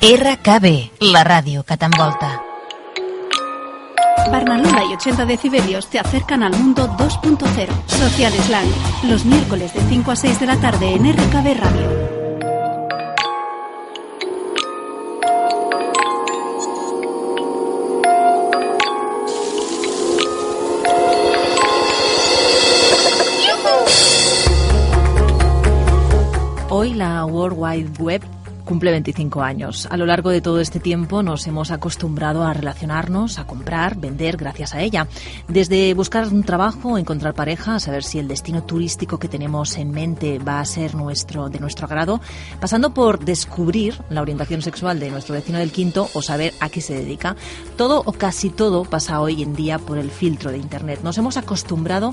RKB, la radio que t'envolta. Barnalula y 80 decibelios te acercan al mundo 2.0. Social Slang, los miércoles de 5 a 6 de la tarde en RKB Radio. Hoy la World Wide Web cumple 25 años. A lo largo de todo este tiempo nos hemos acostumbrado a relacionarnos, a comprar, vender gracias a ella. Desde buscar un trabajo, encontrar pareja, saber si el destino turístico que tenemos en mente va a ser nuestro de nuestro agrado, pasando por descubrir la orientación sexual de nuestro vecino del quinto o saber a qué se dedica. Todo o casi todo pasa hoy en día por el filtro de internet. Nos hemos acostumbrado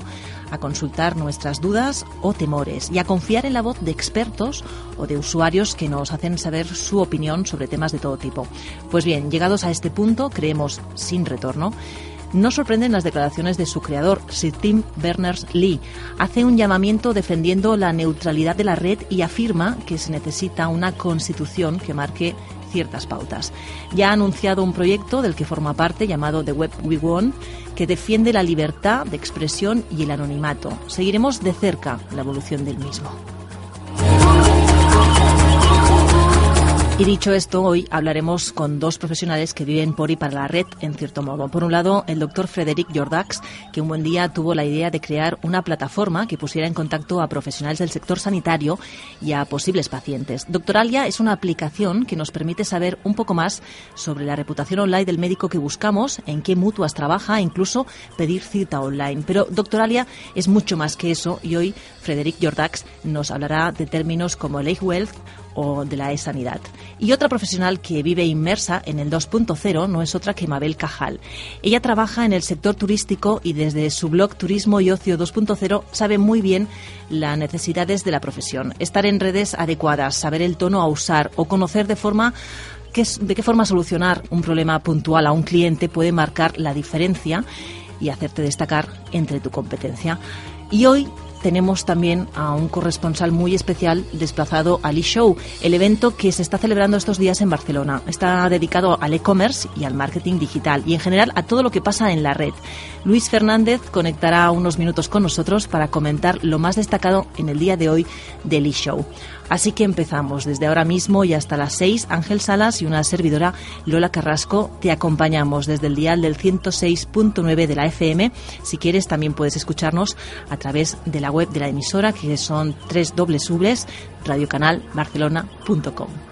a consultar nuestras dudas o temores y a confiar en la voz de expertos o de usuarios que nos hacen saber su opinión sobre temas de todo tipo. Pues bien, llegados a este punto, creemos sin retorno, no sorprenden las declaraciones de su creador, Sir Tim Berners-Lee. Hace un llamamiento defendiendo la neutralidad de la red y afirma que se necesita una constitución que marque ciertas pautas. Ya ha anunciado un proyecto del que forma parte llamado The Web We Want, que defiende la libertad de expresión y el anonimato. Seguiremos de cerca la evolución del mismo. Y dicho esto, hoy hablaremos con dos profesionales que viven por y para la red, en cierto modo. Por un lado, el doctor Frederic Jordax, que un buen día tuvo la idea de crear una plataforma que pusiera en contacto a profesionales del sector sanitario y a posibles pacientes. Doctoralia es una aplicación que nos permite saber un poco más sobre la reputación online del médico que buscamos, en qué mutuas trabaja incluso pedir cita online. Pero Doctoralia es mucho más que eso y hoy Frederic Jordax nos hablará de términos como el Wealth o de la e-sanidad. Y otra profesional que vive inmersa en el 2.0 no es otra que Mabel Cajal. Ella trabaja en el sector turístico y desde su blog Turismo y Ocio 2.0 sabe muy bien las necesidades de la profesión. Estar en redes adecuadas, saber el tono a usar o conocer de forma de qué forma solucionar un problema puntual a un cliente puede marcar la diferencia y hacerte destacar entre tu competencia. Y hoy tenemos también a un corresponsal muy especial desplazado al eShow, el evento que se está celebrando estos días en Barcelona. Está dedicado al e-commerce y al marketing digital y en general a todo lo que pasa en la red. Luis Fernández conectará unos minutos con nosotros para comentar lo más destacado en el día de hoy del eShow. Así que empezamos desde ahora mismo y hasta las 6. Ángel Salas y una servidora, Lola Carrasco, te acompañamos desde el dial del 106.9 de la FM. Si quieres, también puedes escucharnos a través de la web de la emisora, que son www.radiocanalbarcelona.com. racing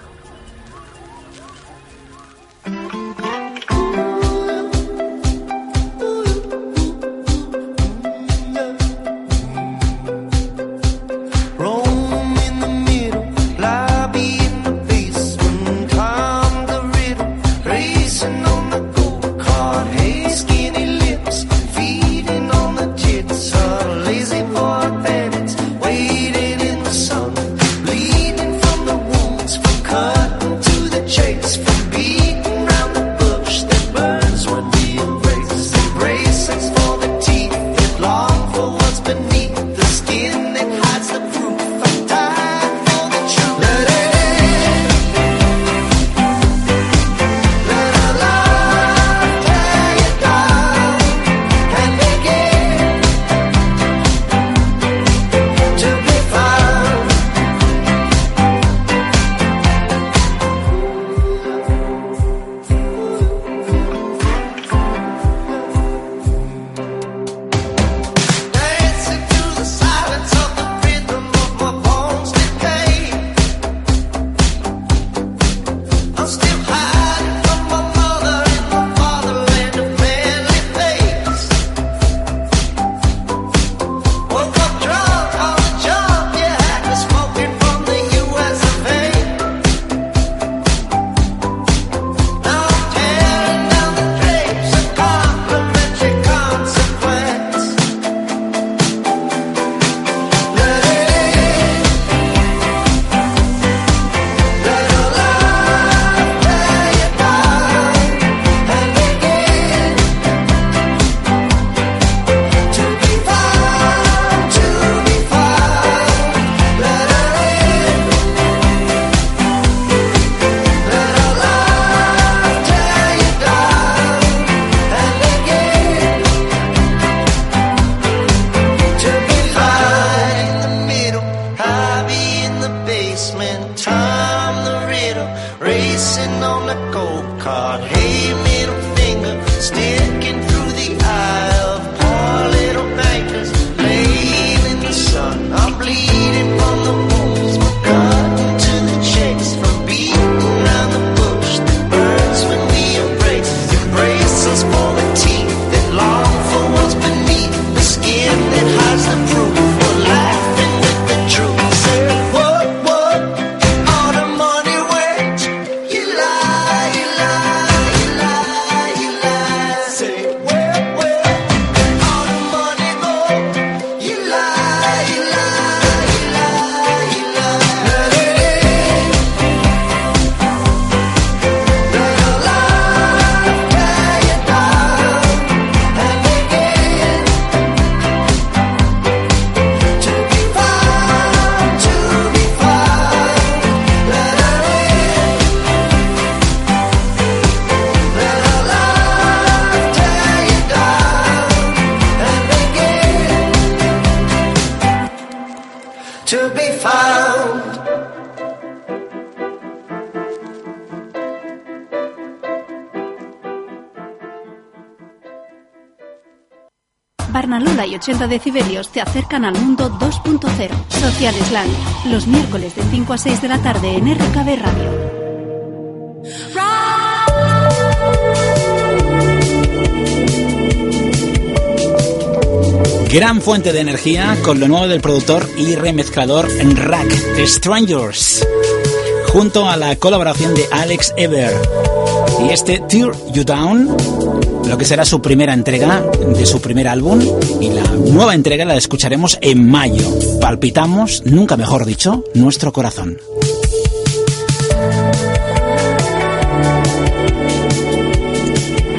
Barnalola y 80 decibelios te acercan al mundo 2.0. Social Slang. Los miércoles de 5 a 6 de la tarde en RKB Radio. Gran fuente de energía con lo nuevo del productor y remezclador Rack, Strangers, junto a la colaboración de Alex Ever. Y este Tear You Down, lo que será su primera entrega de su primer álbum, y la nueva entrega la escucharemos en mayo. Palpitamos, nunca mejor dicho, nuestro corazón.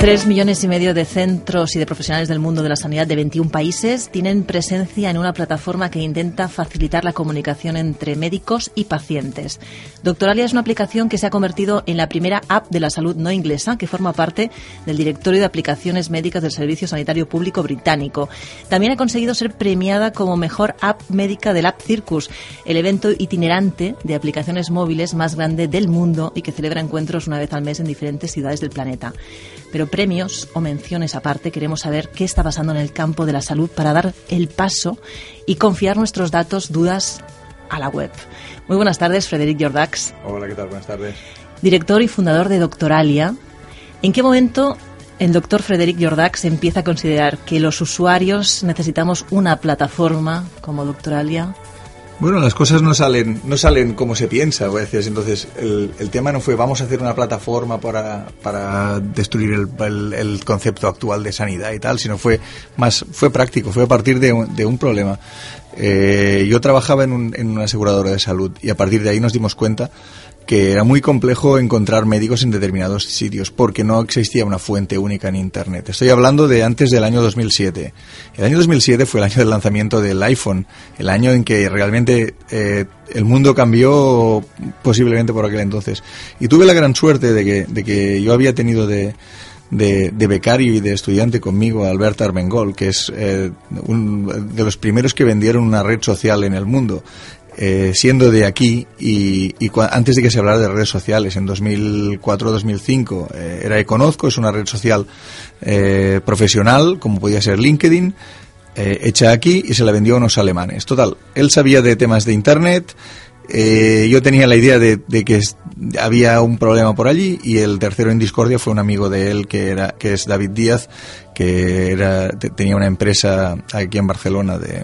Tres millones y medio de centros y de profesionales del mundo de la sanidad de 21 países tienen presencia en una plataforma que intenta facilitar la comunicación entre médicos y pacientes. Doctoralia es una aplicación que se ha convertido en la primera app de la salud no inglesa que forma parte del directorio de aplicaciones médicas del Servicio Sanitario Público británico. También ha conseguido ser premiada como mejor app médica del App Circus, el evento itinerante de aplicaciones móviles más grande del mundo y que celebra encuentros una vez al mes en diferentes ciudades del planeta. Pero premios o menciones aparte, queremos saber qué está pasando en el campo de la salud para dar el paso y confiar nuestros datos, dudas a la web. Muy buenas tardes, Frederic Jordax. Hola, ¿qué tal? Buenas tardes. Director y fundador de Doctoralia. ¿En qué momento el doctor Frederic Jordax empieza a considerar que los usuarios necesitamos una plataforma como Doctoralia? Bueno, las cosas no salen, no salen como se piensa a veces. Entonces, el, el tema no fue vamos a hacer una plataforma para, para destruir el, el, el concepto actual de sanidad y tal, sino fue más, fue práctico, fue a partir de un, de un problema. Eh, yo trabajaba en, un, en una aseguradora de salud y a partir de ahí nos dimos cuenta que era muy complejo encontrar médicos en determinados sitios porque no existía una fuente única en Internet. Estoy hablando de antes del año 2007. El año 2007 fue el año del lanzamiento del iPhone, el año en que realmente eh, el mundo cambió posiblemente por aquel entonces. Y tuve la gran suerte de que, de que yo había tenido de, de, de, becario y de estudiante conmigo a Albert Armengol, que es eh, un, de los primeros que vendieron una red social en el mundo. Eh, siendo de aquí y, antes de que se hablara de redes sociales, en 2004-2005, eh, era Econozco, es una red social eh, profesional, como podía ser LinkedIn, hecha aquí y se la vendió a unos alemanes. Total, él sabía de temas de Internet, yo tenía la idea de, de, que había un problema por allí y el tercero en discordia fue un amigo de él que era que es David Díaz, que era, tenía una empresa aquí en Barcelona de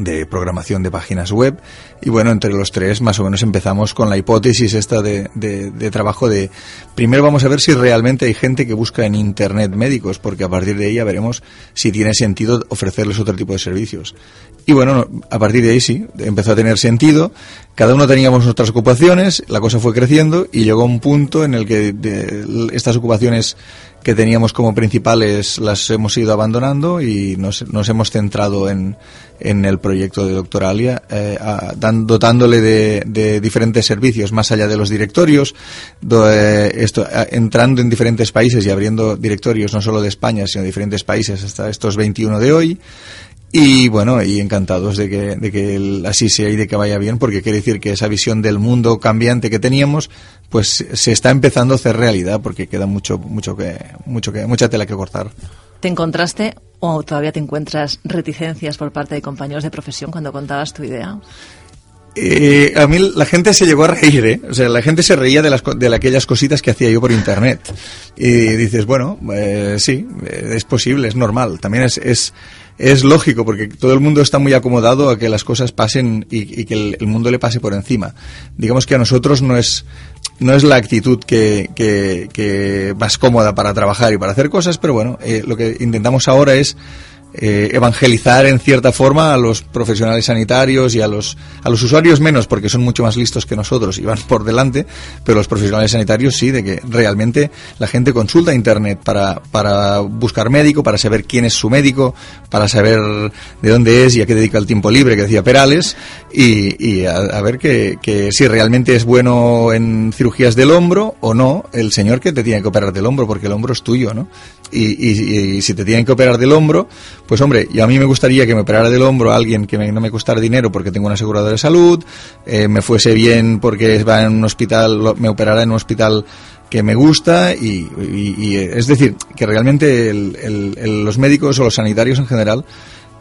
de programación de páginas web. Y bueno, entre los tres más o menos empezamos con la hipótesis esta de, de, trabajo de primero vamos a ver si realmente hay gente que busca en internet médicos porque a partir de ahí ya veremos si tiene sentido ofrecerles otro tipo de servicios. Y bueno, a partir de ahí sí, empezó a tener sentido. Cada uno teníamos nuestras ocupaciones la cosa fue creciendo y llegó un punto en el que de, estas ocupaciones que teníamos como principales las hemos ido abandonando y nos, nos hemos centrado en, en, el proyecto de Doctoralia, eh, dotándole de, diferentes servicios más allá de los directorios, eh, entrando en diferentes países y abriendo directorios no solo de España, sino de diferentes países hasta estos 21 de hoy. Y bueno, y encantados de que, de que el- así sea y de que vaya bien, porque quiere decir que esa visión del mundo cambiante que teníamos, pues se está empezando a hacer realidad, porque queda mucho, mucho que, mucho que, mucha tela que cortar. ¿Te encontraste o todavía te encuentras reticencias por parte de compañeros de profesión cuando contabas tu idea? Eh, a mí la gente se llegó a reír, ¿eh? O sea, la gente se reía de, las, de aquellas cositas que hacía yo por internet. Y dices, bueno, eh, sí, eh, es posible, es normal. También es, es, es lógico porque todo el mundo está muy acomodado a que las cosas pasen y, y que el, mundo le pase por encima. Digamos que a nosotros no es, no es la actitud que, que, que más cómoda para trabajar y para hacer cosas, pero bueno, eh, lo que intentamos ahora es eh, evangelizar en cierta forma a los profesionales sanitarios y a los, a los usuarios menos, porque son mucho más listos que nosotros y van por delante, pero los profesionales sanitarios sí, de que realmente la gente consulta Internet para, para buscar médico, para saber quién es su médico, para saber de dónde es y a qué dedica el tiempo libre, que decía Perales, y, y a, ver que si realmente es bueno en cirugías del hombro o no, el señor que te tiene que operar del hombro, porque el hombro es tuyo, ¿no? Y, y- y si te tienen que operar del hombro, pues hombre, y a mí me gustaría que me operara del hombro alguien que me- no me costara dinero porque tengo una aseguradora de salud, eh, me fuese bien porque va en un hospital, me operara en un hospital que me gusta y, y- y, eh, es decir, que realmente el- el- el- los médicos o los sanitarios en general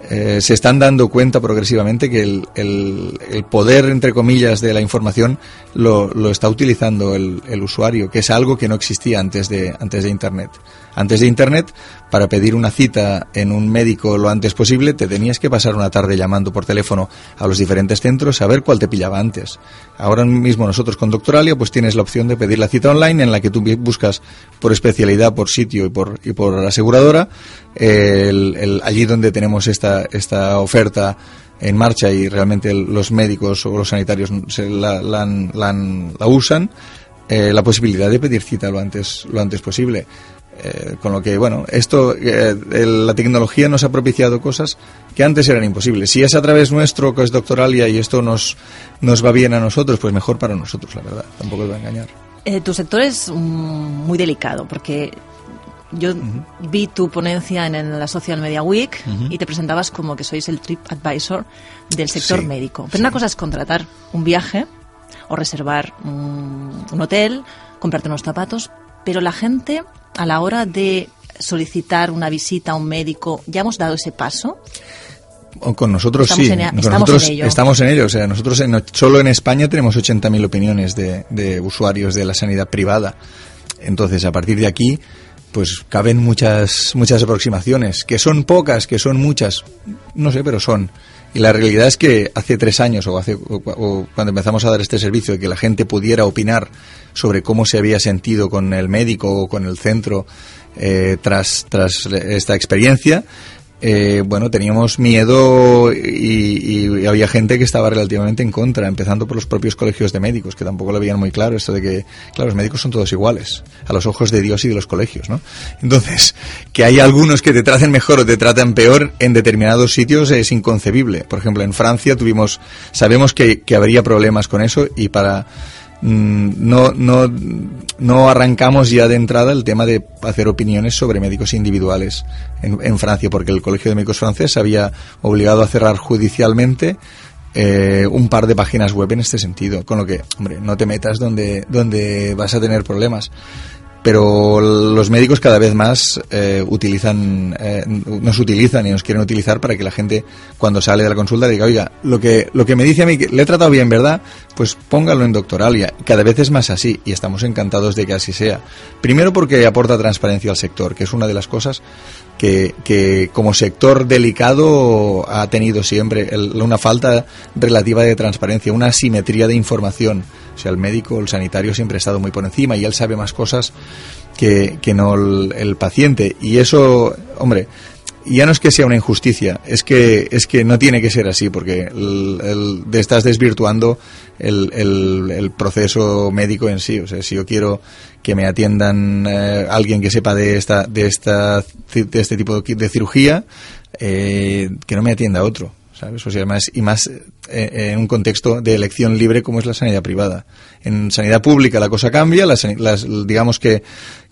eh, se están dando cuenta progresivamente que el, el- poder, entre comillas, de la información lo, lo está utilizando el, el usuario, que es algo que no existía antes de, antes de Internet. Antes de Internet, para pedir una cita en un médico lo antes posible, te tenías que pasar una tarde llamando por teléfono a los diferentes centros a ver cuál te pillaba antes. Ahora mismo nosotros con Doctoralia pues tienes la opción de pedir la cita online en la que tú buscas por especialidad, por sitio y por, y por aseguradora eh, allí donde tenemos esta, esta oferta en marcha y realmente los médicos o los sanitarios se la, la la la usan, eh, la posibilidad de pedir cita lo antes, lo antes posible. Eh, con lo que, bueno, esto, eh, la tecnología nos ha propiciado cosas que antes eran imposibles. Si es a través nuestro, que es Doctoralia, y esto nos, nos va bien a nosotros, pues mejor para nosotros, la verdad. Tampoco os va a engañar. Eh, tu sector es mm, muy delicado porque yo vi tu ponencia en, en la Social Media Week y te presentabas como que sois el trip advisor del sector Sí, médico. Pero sí. una cosa es contratar un viaje o reservar un, un hotel, comprarte unos zapatos, pero la gente a la hora de solicitar una visita a un médico, ¿ya hemos dado ese paso? O Con nosotros Estamos sí, en- Con estamos nosotros en ello. estamos en ello. O sea, nosotros en- solo en España tenemos 80.000 opiniones de, de usuarios de la sanidad privada. Entonces, a partir de aquí, pues caben muchas, muchas aproximaciones, que son pocas, que son muchas, no sé, pero son. Y la realidad es que hace tres años o, hace, o, o cuando empezamos a dar este servicio, de que la gente pudiera opinar sobre cómo se había sentido con el médico o con el centro eh, tras, tras esta experiencia, eh, bueno, teníamos miedo y, y había gente que estaba relativamente en contra, empezando por los propios colegios de médicos, que tampoco lo veían muy claro, esto de que, claro, los médicos son todos iguales, a los ojos de Dios y de los colegios, ¿no? Entonces, que hay algunos que te traten mejor o te tratan peor en determinados sitios es inconcebible. Por ejemplo, en Francia tuvimos, sabemos que, que habría problemas con eso y para no, no, no arrancamos ya de entrada el tema de hacer opiniones sobre médicos individuales en, en Francia, porque el Colegio de Médicos francés había obligado a cerrar judicialmente eh, un par de páginas web en este sentido, con lo que, hombre, no te metas donde, donde vas a tener problemas. Pero los médicos cada vez más eh, utilizan, eh, nos utilizan y nos quieren utilizar para que la gente cuando sale de la consulta diga, oiga, lo que, lo que me dice a mí, que le he tratado bien, ¿verdad? Pues póngalo en doctoralia. Cada vez es más así y estamos encantados de que así sea. Primero porque aporta transparencia al sector, que es una de las cosas que, que como sector delicado ha tenido siempre el- una falta relativa de transparencia, una asimetría de información. O sea, el médico, el sanitario siempre ha estado muy por encima y él sabe más cosas que, que no el, paciente. Y eso, hombre, ya no es que sea una injusticia, es que, es que no tiene que ser así, porque el, el- estás desvirtuando el- el proceso médico en sí. O sea, si yo quiero que me atiendan eh, alguien que sepa de esta, de esta, de este tipo de cirugía, eh, que no me atienda otro. ¿sabes? O sea, más, y más eh, en un contexto de elección libre como es la sanidad privada. En sanidad pública la cosa cambia, las- digamos que,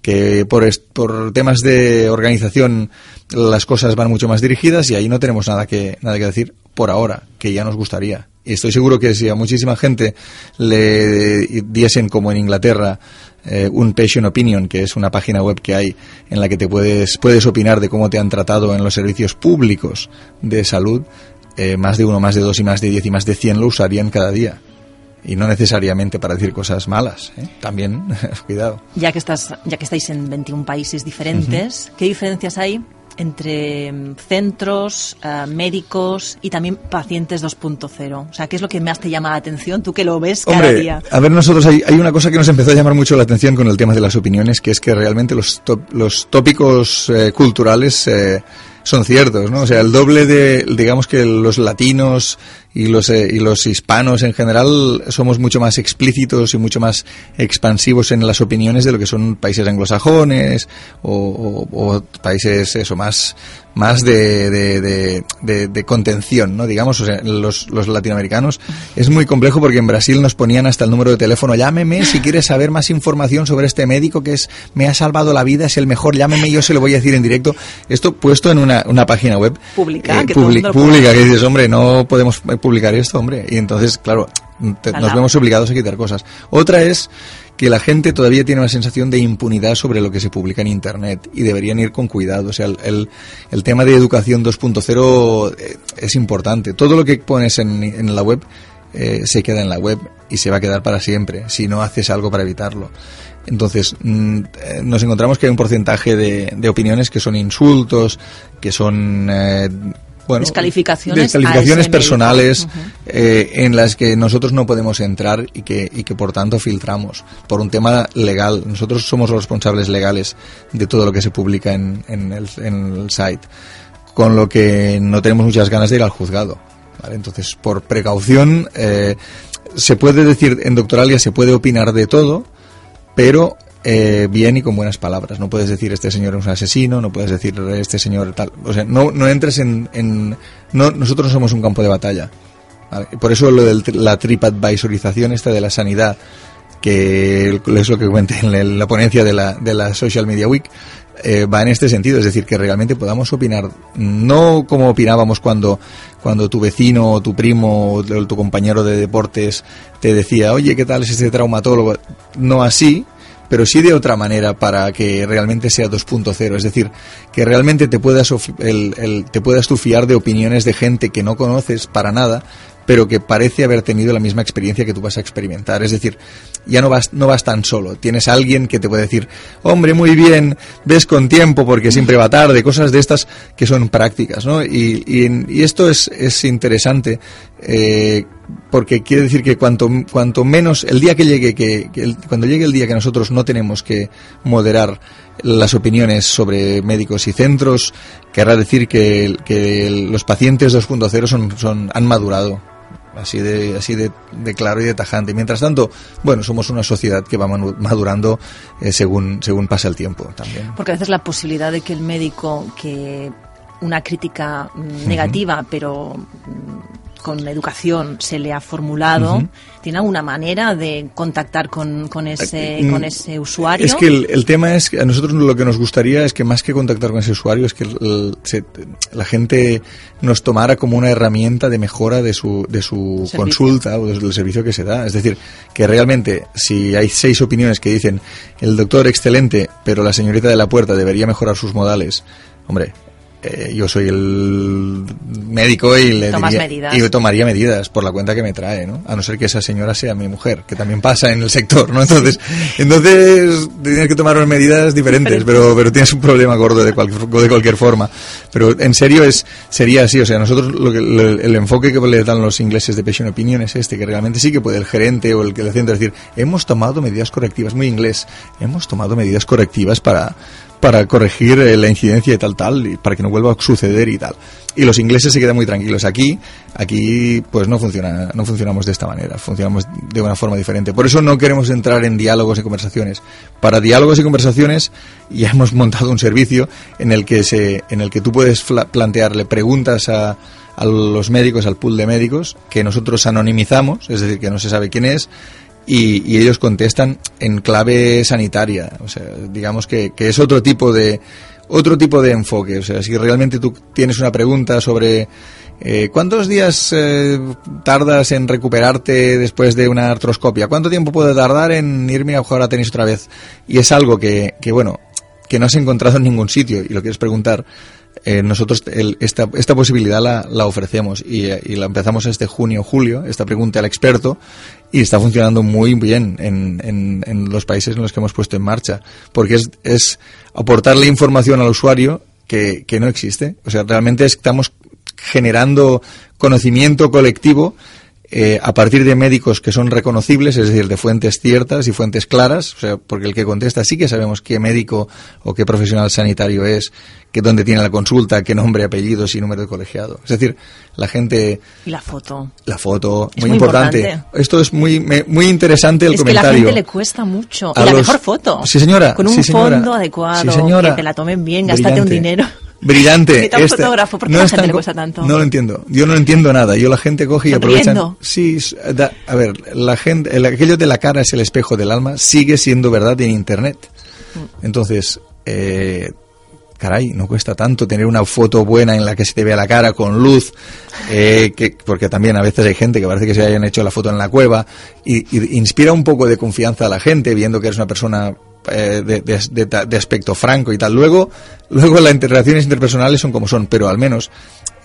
que por, est- por temas de organización las cosas van mucho más dirigidas y ahí no tenemos nada que, nada que decir por ahora, que ya nos gustaría. Y estoy seguro que si a muchísima gente le diesen como en Inglaterra eh, un Patient Opinion, que es una página web que hay en la que te puedes, puedes opinar de cómo te han tratado en los servicios públicos de salud, eh, más de uno, más de dos y más de diez y más de cien lo usarían cada día. Y no necesariamente para decir cosas malas, ¿eh? también, cuidado. Ya que, estás, ya que estáis en 21 países diferentes, ¿qué diferencias hay entre mm, centros, eh, médicos y también pacientes 2.0? O sea, ¿qué es lo que más te llama la atención? Tú que lo ves cada Hombre, día. a ver, nosotros hay, hay una cosa que nos empezó a llamar mucho la atención con el tema de las opiniones, que es que realmente los, top- los tópicos eh, culturales eh, son ciertos, ¿no? O sea, el doble de, digamos que los latinos y los, eh, y los hispanos en general somos mucho más explícitos y mucho más expansivos en las opiniones de lo que son países anglosajones o, o- o países, eso, más, más de, de, de- de- de contención, ¿no? Digamos, o sea, los, los latinoamericanos es muy complejo porque en Brasil nos ponían hasta el número de teléfono, llámeme si quieres saber más información sobre este médico que es, me ha salvado la vida, es el mejor, llámeme, yo se lo voy a decir en directo. Esto puesto en una, una página web Pública, eh, que pública, que dices, hombre, no podemos publicar esto, hombre. Y entonces, claro, te- nos vemos obligados a quitar cosas. Otra es que la gente todavía tiene una sensación de impunidad sobre lo que se publica en Internet y deberían ir con cuidado. O sea, el, el, el tema de educación 2.0 eh, es importante. Todo lo que pones en, en la web eh, se queda en la web y se va a quedar para siempre si no haces algo para evitarlo. Entonces, mm, eh, nos encontramos que hay un porcentaje de, de opiniones que son insultos, que son... eh, bueno, Descalificaciones descalificaciones personales eh, en las que nosotros no podemos entrar y que, y que por tanto filtramos por un tema legal. Nosotros somos los responsables legales de todo lo que se publica en, en el, en el site, con lo que no tenemos muchas ganas de ir al juzgado. ¿vale? Entonces, por precaución, eh, se puede decir, en Doctoralia se puede opinar de todo, pero eh, bien y con buenas palabras. No puedes decir este señor es un asesino, no puedes decir este señor tal. O sea, no, no entres en... en- no, nosotros no somos un campo de batalla. Por eso lo de la tripadvisorización esta de la sanidad, que es lo que comenté en la, en la ponencia de la, de la Social Media Week, eh, va en este sentido, es decir, que realmente podamos opinar, no como opinábamos cuando, cuando tu vecino o tu primo o tu compañero de deportes te decía, oye, ¿qué tal es este traumatólogo? No así, pero sí de otra manera para que realmente sea 2.0, es decir, que realmente te puedas, el- el- te puedas tú fiar de opiniones de gente que no conoces para nada, pero que parece haber tenido la misma experiencia que tú vas a experimentar. Es decir, ya no vas, no vas tan solo. Tienes alguien que te puede decir, hombre, muy bien, ves con tiempo porque siempre va tarde, cosas de estas que son prácticas, ¿no? Y, y- esto es, es interesante eh, porque quiere decir que cuanto, cuanto menos, el día que llegue, que, que cuando llegue el día que nosotros no tenemos que moderar las opiniones sobre médicos y centros, querrá decir que, que los pacientes 2.0 son, son, han madurado así de así de, de claro y de tajante. Mientras tanto, bueno, somos una sociedad que va madurando eh, según según pasa el tiempo también. Porque a veces la posibilidad de que el médico, que una crítica mm, negativa, pero con educación se le ha formulado. ¿tiene alguna manera de contactar con, con ese, Mm, con ese usuario? Es que el, el tema es que a nosotros lo que nos gustaría es que más que contactar con ese usuario es que el- el- se- la gente nos tomara como una herramienta de mejora de su, de su Servicio. consulta o del servicio que se da. Es decir, que realmente si hay seis opiniones que dicen el doctor excelente, pero la señorita de la puerta debería mejorar sus modales, hombre. Eh, yo soy el médico y le Tomas diría- medidas. y tomaría medidas por la cuenta que me trae, ¿no? A no ser que esa señora sea mi mujer, que también pasa en el sector, ¿no? Entonces, entonces tienes que tomar unas medidas diferentes, pero, pero tienes un problema gordo de cualquier, de cualquier forma. Pero en serio es, sería así, o sea, nosotros lo que, el, el enfoque que le dan los ingleses de patient opinion es este, que realmente sí que puede el gerente o el que le centro decir, hemos tomado medidas correctivas, muy inglés, hemos tomado medidas correctivas para, para corregir eh, la incidencia de tal tal y para que no vuelva a suceder y tal. Y los ingleses se quedan muy tranquilos. Aquí, aquí pues no funciona, no funcionamos de esta manera, funcionamos de una forma diferente. Por eso no queremos entrar en diálogos y conversaciones. Para diálogos y conversaciones ya hemos montado un servicio en el que se, en el que tú puedes plantearle preguntas a, a los médicos, al pool de médicos, que nosotros anonimizamos, es decir, que no se sabe quién es, y, ellos contestan en clave sanitaria. O sea, digamos que, que es otro tipo de otro tipo de enfoque. O sea, si realmente tú tienes una pregunta sobre eh, ¿Cuántos días eh, tardas en recuperarte después de una artroscopia? ¿Cuánto tiempo puede tardar en irme a jugar a tenis otra vez? Y es algo que, que bueno, que no has encontrado en ningún sitio y lo quieres preguntar, eh, nosotros el- esta, esta posibilidad la, la ofrecemos y, eh, y la empezamos este junio julio, esta pregunta al experto, y está funcionando muy bien en, en, en los países en los que hemos puesto en marcha, porque es, es aportarle información al usuario que, que no existe. O sea, realmente estamos generando conocimiento colectivo eh, a partir de médicos que son reconocibles, es decir, de fuentes ciertas y fuentes claras, o sea, porque el que contesta sí que sabemos qué médico o qué profesional sanitario es, que dónde tiene la consulta, qué nombre, apellidos y número de colegiado. Es decir, la gente, Y la foto. la foto, muy, muy importante. importante. Esto es muy, me- muy interesante el es que a la comentario. gente le cuesta mucho. A y la los- mejor foto. Sí, señora. Con un sí, señora. fondo adecuado. Sí, señora. Que te la tomen bien, gástate un Brillante. dinero. Brillante. Un Este- fotógrafo. ¿Por qué no la gente tan le cuesta tanto? No lo entiendo. Yo no entiendo nada. Yo la gente coge y. Sonriendo. Sí, da- a ver, la gente, el- aquello de la cara es el espejo del alma sigue siendo verdad en Internet. Mm. Entonces, eh, caray, no cuesta tanto tener una foto buena en la que se te vea la cara con luz, eh, que, porque también a veces hay gente que parece que se hayan hecho la foto en la cueva y, y inspira un poco de confianza a la gente viendo que eres una persona eh, de, de- de aspecto franco y tal. Luego, luego las interrelaciones interpersonales son como son, pero al menos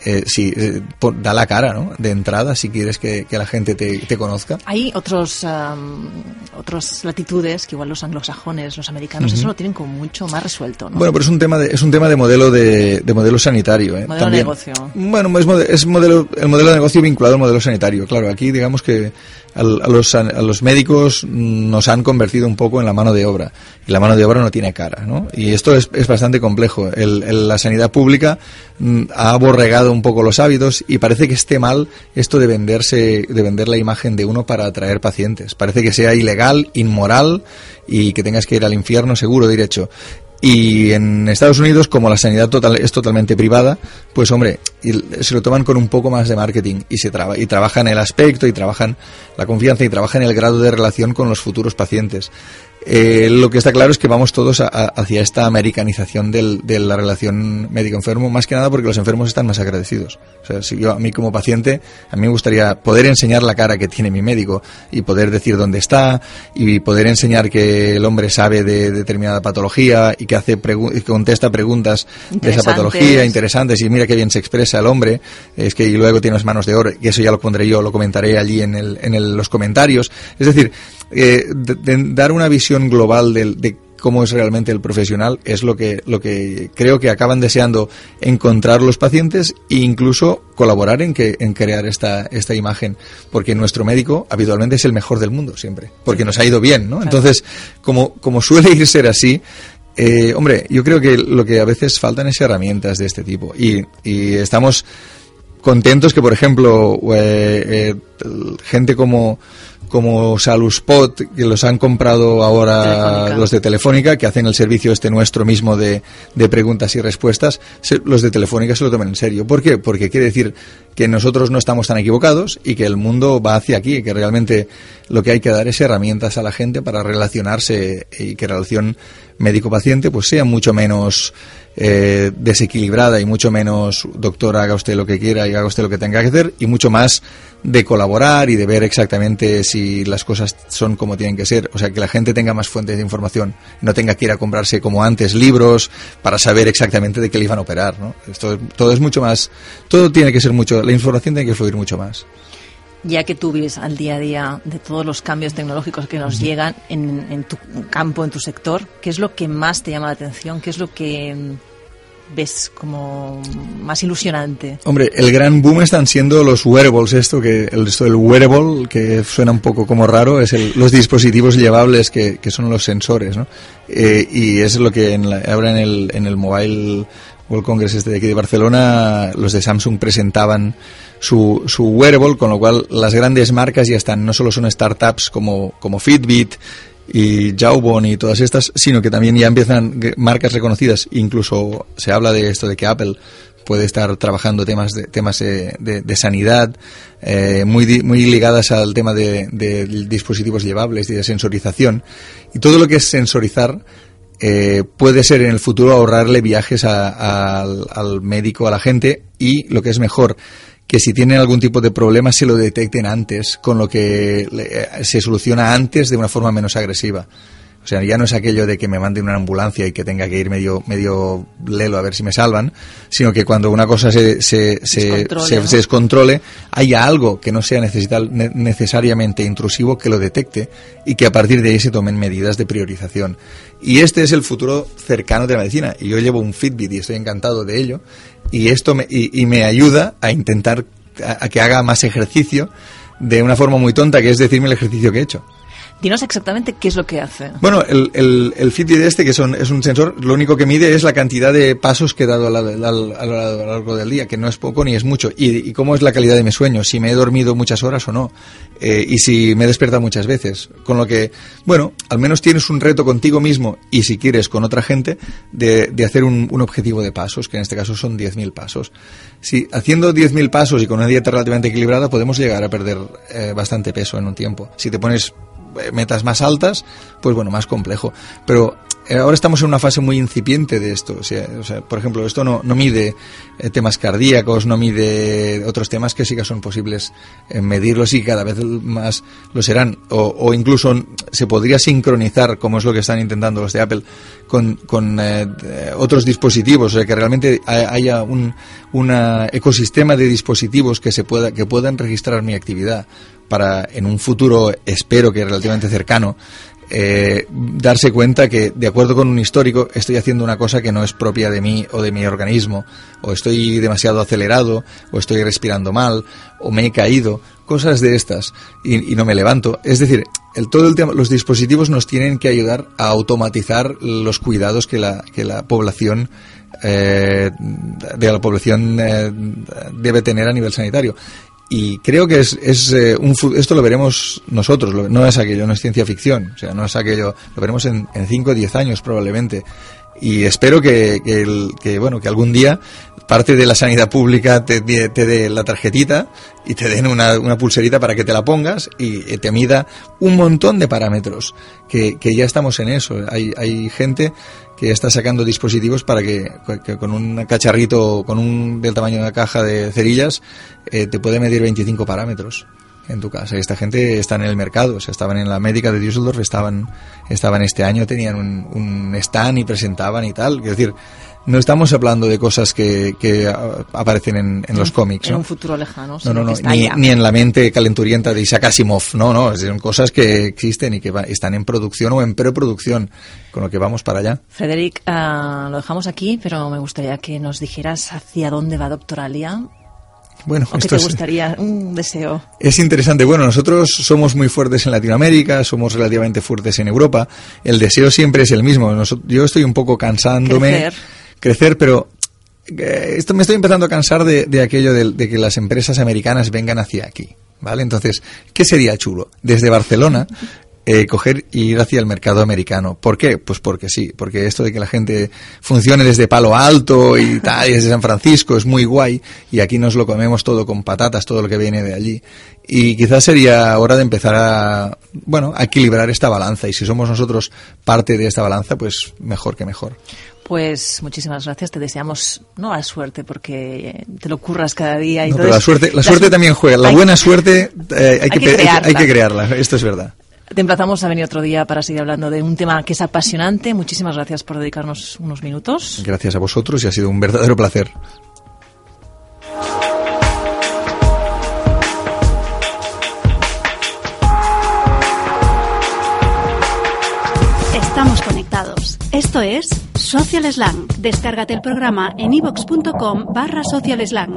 eh, sí, eh, pon- da la cara, ¿no? De entrada, si quieres que, que la gente te, te conozca. Hay otros, am, otras latitudes que igual los anglosajones, los americanos, eso lo tienen como mucho más resuelto, ¿no? Bueno, pero es un tema de, es un tema de modelo de, de modelo sanitario, ¿eh? Modelo de negocio. Bueno, es, mode- es modelo, el modelo de negocio vinculado al modelo sanitario. Claro, aquí digamos que a, los, a los médicos mm, nos han convertido un poco en la mano de obra. Y la mano de obra no tiene cara, ¿no? Y esto es, es bastante complejo. El- el- la sanidad pública mm, ha aborregado un poco los hábitos y parece que esté mal esto de venderse, de vender la imagen de uno para atraer pacientes. Parece que sea ilegal, inmoral y que tengas que ir al infierno seguro, derecho. Y en Estados Unidos, como la sanidad total, es totalmente privada, pues hombre, se lo toman con un poco más de marketing y se traba, y trabajan el aspecto y trabajan la confianza y trabajan el grado de relación con los futuros pacientes. Eh, lo que está claro es que vamos todos a- a- hacia esta americanización del- de la relación médico-enfermo, más que nada porque los enfermos están más agradecidos. O sea, si yo a mí como paciente, a mí me gustaría poder enseñar la cara que tiene mi médico y poder decir dónde está y poder enseñar que el hombre sabe de determinada patología y que hace pregu- y que contesta preguntas de esa patología interesantes y mira qué bien se expresa el hombre, es que y luego tiene las manos de oro, y eso ya lo pondré yo, lo comentaré allí en, el, en el- los comentarios. Es decir, eh, de- de dar una visión global del, de cómo es realmente el profesional es lo que, lo que creo que acaban deseando encontrar los pacientes e incluso colaborar en, que, en crear esta, esta imagen, porque nuestro médico habitualmente es el mejor del mundo siempre, porque nos ha ido bien, ¿no? Entonces, como, como suele ir ser así, eh, hombre, yo creo que lo que a veces faltan es herramientas de este tipo. Y, y estamos contentos que, por ejemplo, eh, eh, gente como como Saluspot, que los han comprado ahora Telefónica. los de Telefónica, que hacen el servicio este nuestro mismo de, de preguntas y respuestas, se- los de Telefónica se lo toman en serio. ¿Por qué? Porque quiere decir que nosotros no estamos tan equivocados y que el mundo va hacia aquí, que realmente lo que hay que dar es herramientas a la gente para relacionarse y que la relación médico-paciente pues sea mucho menos eh, desequilibrada y mucho menos doctor haga usted lo que quiera y haga usted lo que tenga que hacer y mucho más de colaborar y de ver exactamente si las cosas son como tienen que ser o sea que la gente tenga más fuentes de información no tenga que ir a comprarse como antes libros para saber exactamente de qué le iban a operar ¿no? esto todo es mucho más todo tiene que ser mucho la información tiene que fluir mucho más Ya que tú vives al día a día de todos los cambios tecnológicos que nos llegan en, en tu campo, en tu sector, ¿qué es lo que más te llama la atención? ¿Qué es lo que mm, ves como más ilusionante? Hombre, el gran boom están siendo los wearables, esto que el, esto del wearable, que suena un poco como raro, es el- los dispositivos llevables que, que son los sensores, ¿no? Eh, y es lo que en la- ahora en el, en el Mobile World Congress este de aquí de Barcelona, los de Samsung presentaban su, su wearable, con lo cual las grandes marcas ya están, no solo son startups como, como Fitbit, y Jawbone y todas estas, sino que también ya empiezan marcas reconocidas, incluso se habla de esto de que Apple puede estar trabajando temas de, temas de, de- de sanidad, eh, muy, muy ligadas al tema de, de dispositivos llevables y de sensorización. Y todo lo que es sensorizar eh, puede ser en el futuro ahorrarle viajes a- al, al médico, a la gente y lo que es mejor, que si tienen algún tipo de problema se lo detecten antes, con lo que le- eh, se soluciona antes de una forma menos agresiva. O sea, ya no es aquello de que me manden una ambulancia y que tenga que ir medio, medio lelo a ver si me salvan, sino que cuando una cosa se, se, se, Descontrole, se- ¿no? se descontrole, haya algo que no sea necesariamente intrusivo que lo detecte y que a partir de ahí se tomen medidas de priorización. Y este es el futuro cercano de la medicina. Y yo llevo un Fitbit y estoy encantado de ello. Y esto me, y, y me ayuda a intentar a- a que haga más ejercicio de una forma muy tonta, que es decirme el ejercicio que he hecho. Dinos exactamente qué es lo que hace. Bueno, el, el, el Fitbit este, que son, es un sensor, lo único que mide es la cantidad de pasos que he dado a, la- lo largo del día, que no es poco ni es mucho, y, cómo es la calidad de mi sueño, si me he dormido muchas horas o no, eh, y si me he despertado muchas veces. Con lo que, bueno, al menos tienes un reto contigo mismo, y si quieres con otra gente, de, de hacer un, un objetivo de pasos, que en este caso son 10.000 pasos. Si haciendo 10.000 pasos y con una dieta relativamente equilibrada, podemos llegar a perder eh, bastante peso en un tiempo. Si te pones metas más altas, pues bueno, más complejo. Pero ahora estamos en una fase muy incipiente de esto. O sea, o sea, por ejemplo, esto no, no mide eh, temas cardíacos, no mide otros temas que sí que son posibles eh, medirlos y cada vez más lo serán. O, o incluso se podría sincronizar, como es lo que están intentando los de Apple, con, con eh, eh, otros dispositivos. O sea, que realmente ha- haya un una ecosistema de dispositivos que se pueda que puedan registrar mi actividad para en un futuro espero que relativamente cercano eh, darse cuenta que de acuerdo con un histórico estoy haciendo una cosa que no es propia de mí o de mi organismo. O estoy demasiado acelerado o estoy respirando mal o me he caído. Cosas de estas. Y, no me levanto. Es decir el, todo el tema los dispositivos nos tienen que ayudar a automatizar los cuidados que la que la población eh, de la población eh, debe tener a nivel sanitario. Y creo que es, es eh, un, esto lo veremos nosotros, lo- no es aquello, no es ciencia ficción, o sea, no es aquello, lo veremos en 5 o 10 años probablemente. Y espero que, que, el- que, bueno, que algún día parte de la sanidad pública te, te dé la tarjetita y te den una, una pulserita para que te la pongas y te mida un montón de parámetros, que, que ya estamos en eso. Hay, hay gente que está sacando dispositivos para que, con un cacharrito, con un del tamaño de una caja de cerillas, eh, te puede medir 25 parámetros en tu casa. Esta gente está en el mercado, o sea, estaban en la médica de Düsseldorf, estaban, estaban este año, tenían un, un stand y presentaban y tal. Es decir, no estamos hablando de cosas que, que aparecen en, en los cómics, En ¿no? un futuro lejano. No, no, no, ni, en la mente calenturienta de Isaac Asimov, no, no, son cosas que existen y que va- están en producción o en preproducción, con lo que vamos para allá. Frederic, ah, lo dejamos aquí, pero me gustaría que nos dijeras hacia dónde va Doctoralia. Bueno, ¿O te es, gustaría? Un deseo. es interesante. Bueno, nosotros somos muy fuertes en Latinoamérica, somos relativamente fuertes en Europa. El deseo siempre es el mismo. Yo estoy un poco cansándome. Crecer. Crecer, pero eh, esto me estoy empezando a cansar de, de aquello de, que las empresas americanas vengan hacia aquí, ¿vale? Entonces, ¿qué sería chulo? Desde Barcelona, eh, coger y ir hacia el mercado americano. ¿Por qué? Pues porque sí, porque esto de que la gente funcione desde Palo Alto y tal, y desde San Francisco es muy guay, y aquí nos lo comemos todo con patatas, todo lo que viene de allí. Y quizás sería hora de empezar a, bueno, a equilibrar esta balanza, y si somos nosotros parte de esta balanza, pues mejor que mejor. Pues muchísimas gracias. Te deseamos no la suerte porque te lo curras cada día. Y No, pero la suerte, la suerte también juega. La Hay- buena suerte eh, hay, que, que pe- hay que- crearla. hay que crearla. Esto es verdad. Te emplazamos a venir otro día para seguir hablando de un tema que es apasionante. Muchísimas gracias por dedicarnos unos minutos. Gracias a vosotros y ha sido un verdadero placer. Estamos conectados. Esto es Social Slang. Descárgate el programa en ivox.com barra Social Slang.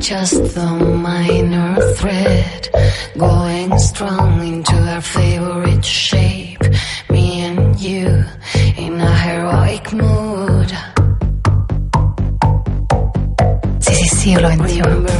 Just the inner thread, going strong into our favorite shape. Me and you in a heroic mood. Sí, sí, sí, lo entiendo.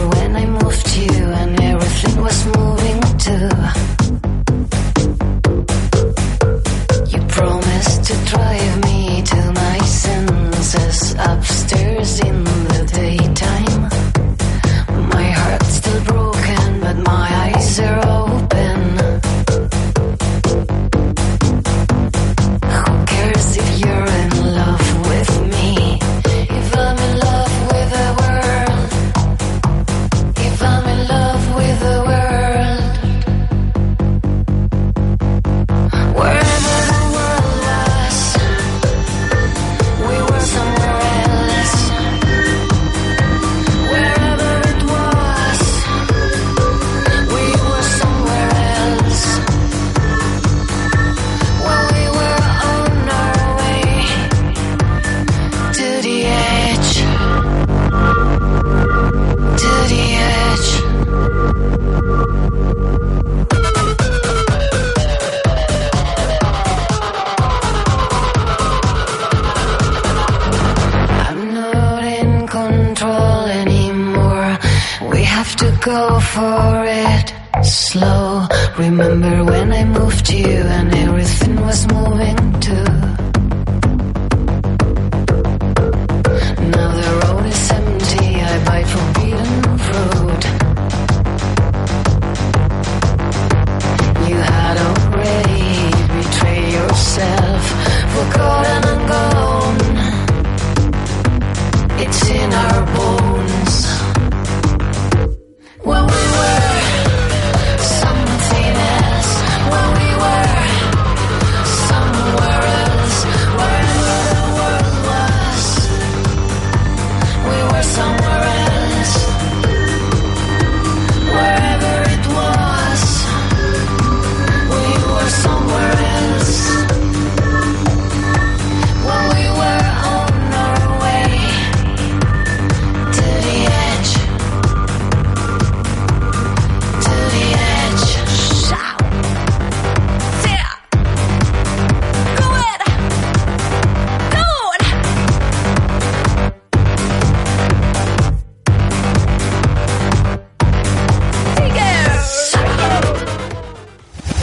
Remember when I moved to you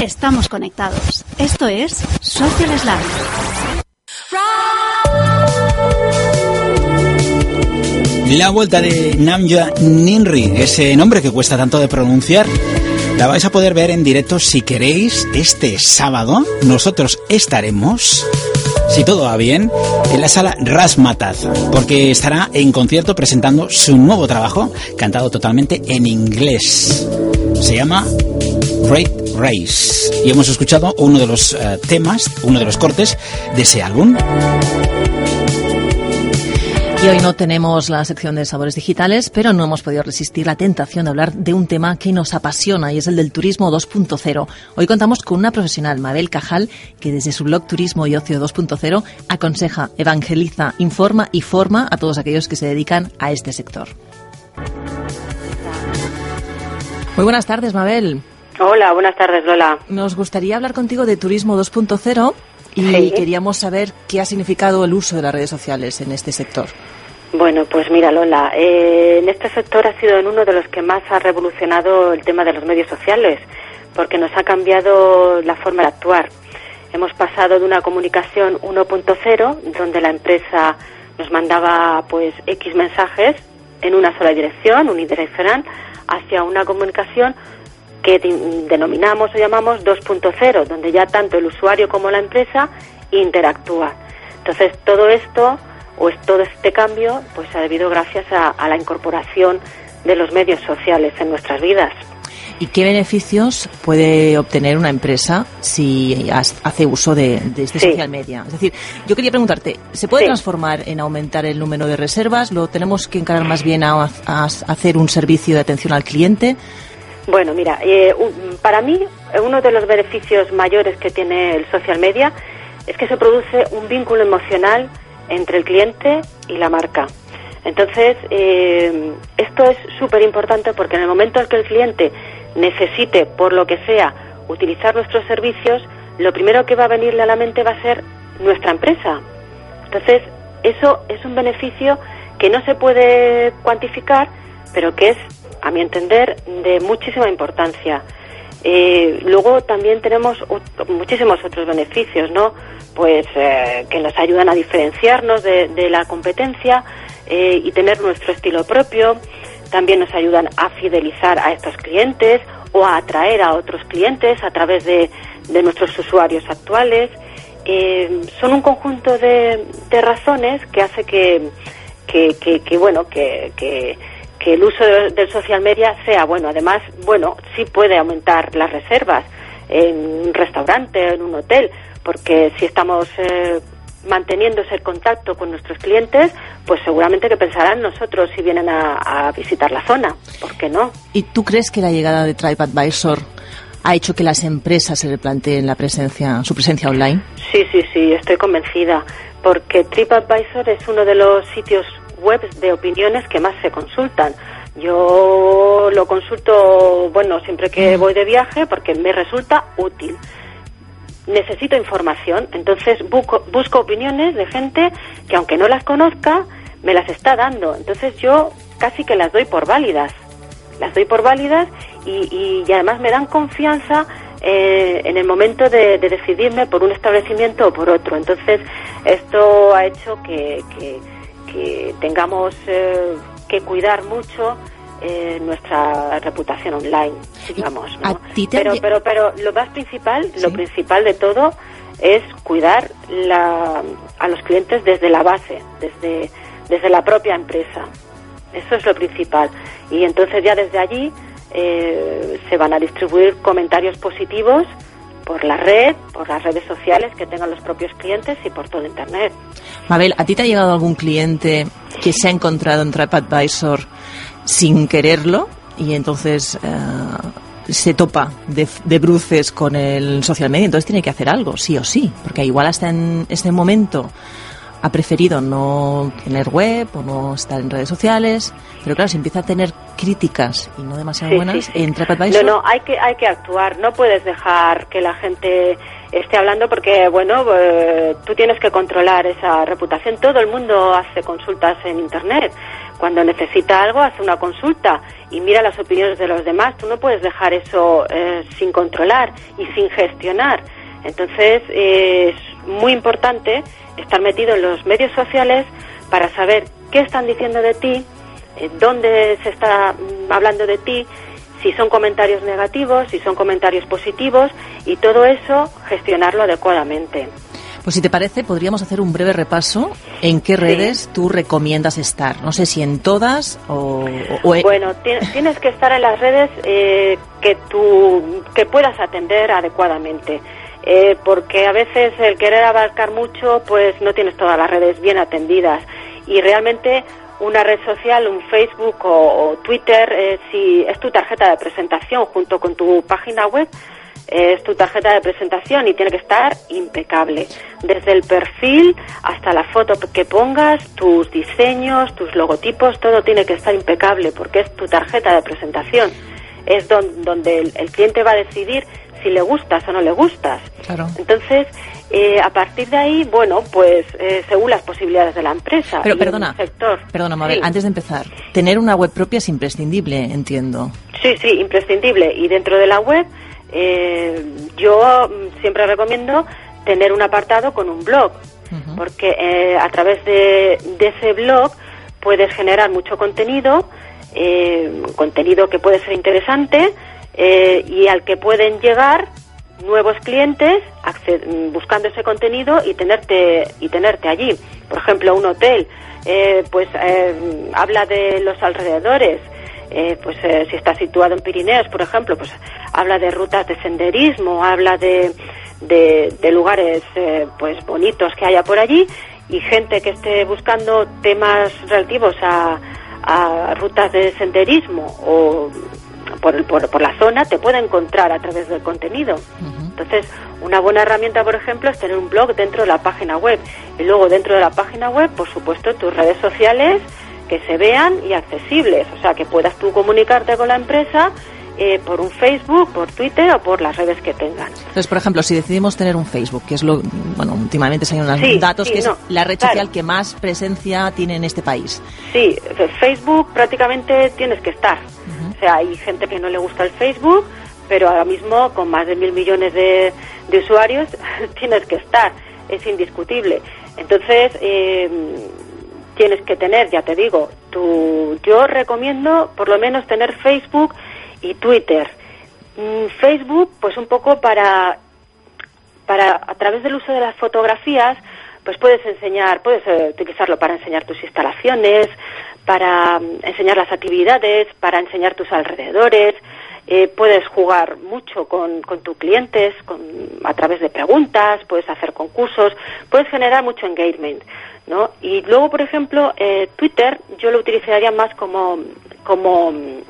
Estamos conectados. Esto es Social Slam. La vuelta de Namja Ninri, ese nombre que cuesta tanto de pronunciar, la vais a poder ver en directo si queréis este sábado. Nosotros estaremos, si todo va bien, en la sala Rasmataz, porque estará en concierto presentando su nuevo trabajo, cantado totalmente en inglés. Se llama Great Race. Y hemos escuchado uno de los eh, temas, uno de los cortes de ese álbum. Y hoy no tenemos la sección de sabores digitales, pero no hemos podido resistir la tentación de hablar de un tema que nos apasiona y es el del turismo 2.0. Hoy contamos con una profesional, Mabel Cajal, que desde su blog Turismo y Ocio 2.0 aconseja, evangeliza, informa y forma a todos aquellos que se dedican a este sector. Muy buenas tardes, Mabel. Hola, buenas tardes, Lola. Nos gustaría hablar contigo de Turismo 2.0 y Sí. queríamos saber qué ha significado el uso de las redes sociales en este sector. Bueno, pues mira, Lola, eh, en este sector ha sido en uno de los que más ha revolucionado el tema de los medios sociales, porque nos ha cambiado la forma de actuar. Hemos pasado de una comunicación 1.0, donde la empresa nos mandaba pues X mensajes en una sola dirección, unidireccional, hacia una comunicación que de- denominamos o llamamos 2.0, donde ya tanto el usuario como la empresa interactúan. Entonces, todo esto, o es todo este cambio, pues ha debido gracias a, a la incorporación de los medios sociales en nuestras vidas. ¿Y qué beneficios puede obtener una empresa si hace uso de, de este Sí. social media? Es decir, yo quería preguntarte, ¿se puede Sí. transformar en aumentar el número de reservas? ¿Lo tenemos que encarar más bien a, a hacer un servicio de atención al cliente? Bueno, mira, eh, para mí eh, uno de los beneficios mayores que tiene el social media es que se produce un vínculo emocional entre el cliente y la marca. Entonces, eh, esto es súper importante porque en el momento en que el cliente necesite, por lo que sea, utilizar nuestros servicios, lo primero que va a venirle a la mente va a ser nuestra empresa. Entonces, eso es un beneficio que no se puede cuantificar, pero que es, a mi entender, de muchísima importancia. Eh, luego también tenemos muchísimos otros beneficios, ¿no? Pues eh, que nos ayudan a diferenciarnos de, de la competencia eh, y tener nuestro estilo propio. También nos ayudan a fidelizar a estos clientes o a atraer a otros clientes a través de, de nuestros usuarios actuales. Eh, son un conjunto de, de razones que hace que, que, que- que, bueno que, que, que el uso de- del social media sea bueno. Además, bueno, sí puede aumentar las reservas en un restaurante, en un hotel, porque si estamos eh, manteniendo ese contacto con nuestros clientes, pues seguramente que pensarán nosotros si vienen a, a visitar la zona. ¿Por qué no? ¿Y tú crees que la llegada de TripAdvisor ha hecho que las empresas se replanteen la presencia, su presencia online? Sí, sí, sí, estoy convencida, porque TripAdvisor es uno de los sitios web de opiniones que más se consultan. Yo lo consulto, bueno, siempre que voy de viaje porque me resulta útil. Necesito información, entonces busco, busco opiniones de gente que aunque no las conozca, me las está dando. Entonces yo casi que las doy por válidas. Las doy por válidas y, y- y además me dan confianza eh, en el momento de, de decidirme por un establecimiento o por otro. Entonces, esto ha hecho que, que- que tengamos eh, que cuidar mucho eh, nuestra reputación online, digamos. ¿no? ¿A ti te ha pero, pero, pero lo más principal, lo principal de todo es cuidar la- a los clientes desde la base, desde, desde la propia empresa. Eso es lo principal. Y entonces ya desde allí eh, se van a distribuir comentarios positivos por la red, por las redes sociales que tengan los propios clientes y por todo Internet. Mabel, ¿a ti te ha llegado algún cliente que se ha encontrado en TripAdvisor sin quererlo y entonces eh, se topa de, de bruces con el social media? Entonces tiene que hacer algo, sí o sí, porque igual hasta en este momento ha preferido no tener web o no estar en redes sociales, pero claro, si empieza a tener críticas y no demasiado Sí, buenas sí, sí. en TripAdvisor, No, no, hay que, hay que actuar. No puedes dejar que la gente esté hablando porque, bueno, eh, tú tienes que controlar esa reputación. Todo el mundo hace consultas en Internet. Cuando necesita algo, hace una consulta y mira las opiniones de los demás. Tú no puedes dejar eso eh, sin controlar y sin gestionar. Entonces, eh, es muy importante estar metido en los medios sociales para saber qué están diciendo de ti, eh, dónde se está mm, hablando de ti, si son comentarios negativos, si son comentarios positivos y todo eso gestionarlo adecuadamente. Pues si te parece, podríamos hacer un breve repaso en qué redes tú recomiendas estar. No sé si en todas o, o en- Bueno, ti- tienes que estar en las redes eh, que tú que puedas atender adecuadamente. Eh, porque a veces el querer abarcar mucho, pues no tienes todas las redes bien atendidas. Y realmente una red social, un Facebook o, Twitter, eh, si es tu tarjeta de presentación junto con tu página web, eh, es tu tarjeta de presentación y tiene que estar impecable. Desde el perfil hasta la foto que pongas, tus diseños, tus logotipos, todo tiene que estar impecable porque es tu tarjeta de presentación. Es don- donde el cliente va a decidir si le gustas o no le gustas. Claro. Entonces, eh, a partir de ahí, bueno, pues eh, según las posibilidades de la empresa Pero y perdona, sector. perdona, Mabel, Sí. antes de empezar, tener una web propia es imprescindible, entiendo. Sí, sí, imprescindible. Y dentro de la web, eh, yo siempre recomiendo tener un apartado con un blog, porque eh, a través de, de ese blog puedes generar mucho contenido, eh, contenido que puede ser interesante eh, y al que pueden llegar nuevos clientes mm, buscando ese contenido y tenerte y tenerte allí. Por ejemplo, un hotel, eh, pues eh, habla de los alrededores. Eh, pues eh, si está situado en Pirineos, por ejemplo, pues habla de rutas de senderismo, habla de, de, de lugares eh, pues bonitos que haya por allí y gente que esté buscando temas relativos a, a rutas de senderismo o por, el- por, por la zona te puede encontrar a través del contenido. Entonces, una buena herramienta, por ejemplo, es tener un blog dentro de la página web. Y luego, dentro de la página web, por supuesto, tus redes sociales que se vean y accesibles, o sea, que puedas tú comunicarte con la empresa eh, por un Facebook, por Twitter o por las redes que tengan. Entonces, por ejemplo, si decidimos tener un Facebook, que es lo, bueno, últimamente se hay unos Sí, datos sí, que es la red claro. social que más presencia tiene en este país. Sí, Facebook prácticamente tienes que estar. O sea, hay gente que no le gusta el Facebook, pero ahora mismo con más de mil millones de, de usuarios tienes que estar, es indiscutible. Entonces, eh, tienes que tener, ya te digo, tu, yo recomiendo por lo menos tener Facebook y Twitter. Mm, Facebook, pues un poco para para a través del uso de las fotografías pues puedes enseñar puedes eh, utilizarlo para enseñar tus instalaciones para mm, enseñar las actividades para enseñar tus alrededores eh, puedes jugar mucho con, con tus clientes con, a través de preguntas puedes hacer concursos puedes generar mucho engagement ¿no? y luego por ejemplo eh, Twitter yo lo utilizaría más como como mm,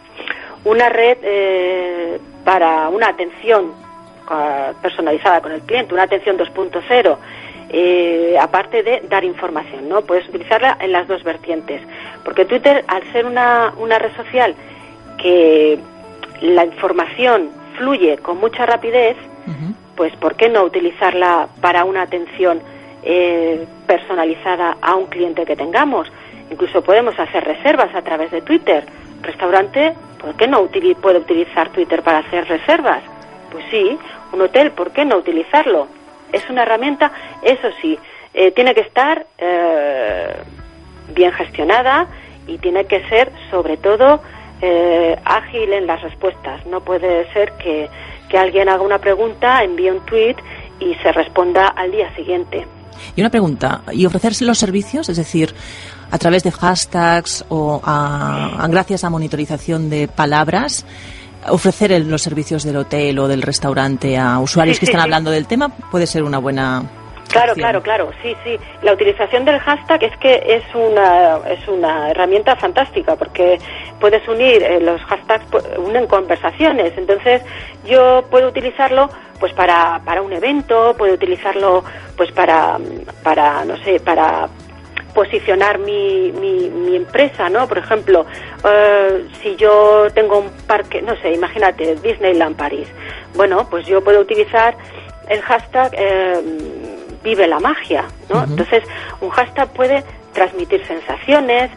una red eh, para una atención ah, personalizada con el cliente, una atención 2.0, eh, aparte de dar información, ¿no? Puedes utilizarla en las dos vertientes, porque Twitter, al ser una, una red social que la información fluye con mucha rapidez, pues ¿por qué no utilizarla para una atención eh, personalizada a un cliente que tengamos? Incluso podemos hacer reservas a través de Twitter. Restaurante, ¿por qué no utili- puede utilizar Twitter para hacer reservas? Pues sí, un hotel, ¿por qué no utilizarlo? Es una herramienta, eso sí, eh, tiene que estar eh, bien gestionada y tiene que ser, sobre todo, eh, ágil en las respuestas. No puede ser que, que alguien haga una pregunta, envíe un tweet y se responda al día siguiente. Y una pregunta, ¿y ofrecerse los servicios? Es decir, a través de hashtags o a- a- gracias a monitorización de palabras, ofrecer el- los servicios del hotel o del restaurante a usuarios Sí, que sí, están sí. hablando del tema puede ser una buena. Claro, claro, claro, sí, sí. La utilización del hashtag es que es una, es una herramienta fantástica porque puedes unir, eh, los hashtags unen conversaciones. Entonces, yo puedo utilizarlo pues para, para un evento, puedo utilizarlo pues para, para no sé, para posicionar mi, mi, mi empresa, ¿no? Por ejemplo, eh, si yo tengo un parque, no sé, imagínate, Disneyland París. Bueno, pues yo puedo utilizar el hashtag eh, vive la magia, ¿no? Entonces, un hashtag puede transmitir sensaciones,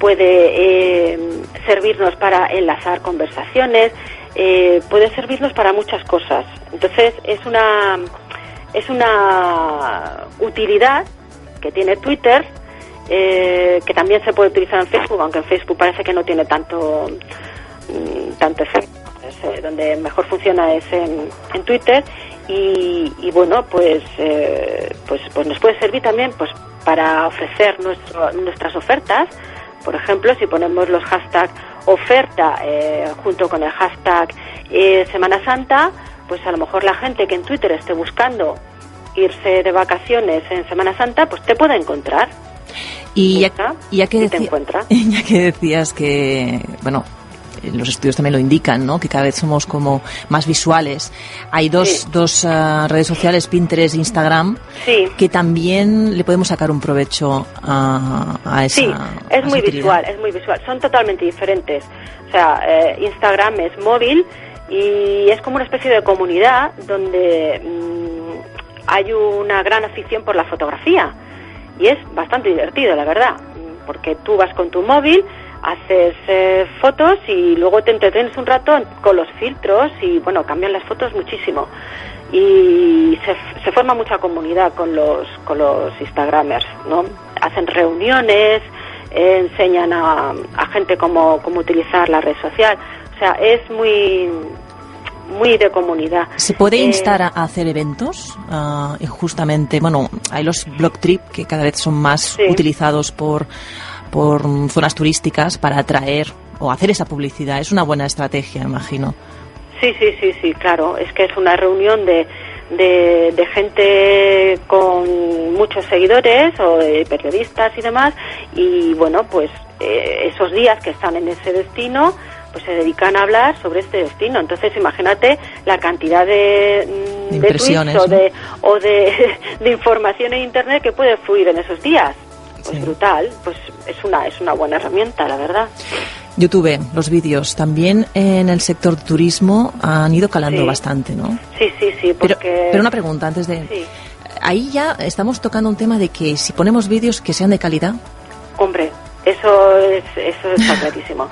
puede eh, servirnos para enlazar conversaciones, eh, puede servirnos para muchas cosas. Entonces, es una es una utilidad que tiene Twitter, eh, que también se puede utilizar en Facebook, aunque en Facebook parece que no tiene tanto mm, tanto efecto. Eh, donde mejor funciona es en, Twitter y, bueno pues eh, pues pues nos puede servir también pues para ofrecer nuestras ofertas por ejemplo si ponemos los hashtags oferta eh, junto con el hashtag Semana Santa pues a lo mejor la gente que en Twitter esté buscando irse de vacaciones en Semana Santa pues te puede encontrar Y ya, ya que y te encuentra. ya que decías que, bueno, los estudios también lo indican, ¿no? Que cada vez somos como más visuales. Hay dos, Sí. dos ah, redes sociales, Pinterest e Instagram, sí que también le podemos sacar un provecho a, a esa Sí, es muy utilidad. visual, es muy visual. Son totalmente diferentes. O sea, eh, Instagram es móvil y es como una especie de comunidad donde mm, hay una gran afición por la fotografía. Y es bastante divertido, la verdad, porque tú vas con tu móvil, haces eh, fotos y luego te entretienes un rato con los filtros y bueno, cambian las fotos muchísimo. Y se, se forma mucha comunidad con los con los Instagramers, ¿no? Hacen reuniones, enseñan a, a gente cómo, cómo utilizar la red social, o sea, es muy muy de comunidad. ¿Se puede Eh, instar a, a hacer eventos? Y justamente, bueno, hay los blog trip que cada vez son más Sí. utilizados por, por zonas turísticas para atraer o hacer esa publicidad. Es una buena estrategia, imagino. Sí, sí, sí, sí, claro. Es que es una reunión de, de, de gente con muchos seguidores o de periodistas y demás. Y bueno, pues eh, esos días que están en ese destino, pues se dedican a hablar sobre este destino. Entonces, imagínate la cantidad de, mm, De de tweets o ¿no? de, o de, de información en Internet que puede fluir en esos días. pues brutal, pues es una, es una buena herramienta, la verdad. YouTube, los vídeos, también en el sector turismo han ido calando Sí. bastante, ¿no? Sí, sí, sí, Pero, porque... pero una pregunta antes de... Sí. Ahí ya estamos tocando un tema de que si ponemos vídeos que sean de calidad, Hombre, eso es, eso está clarísimo.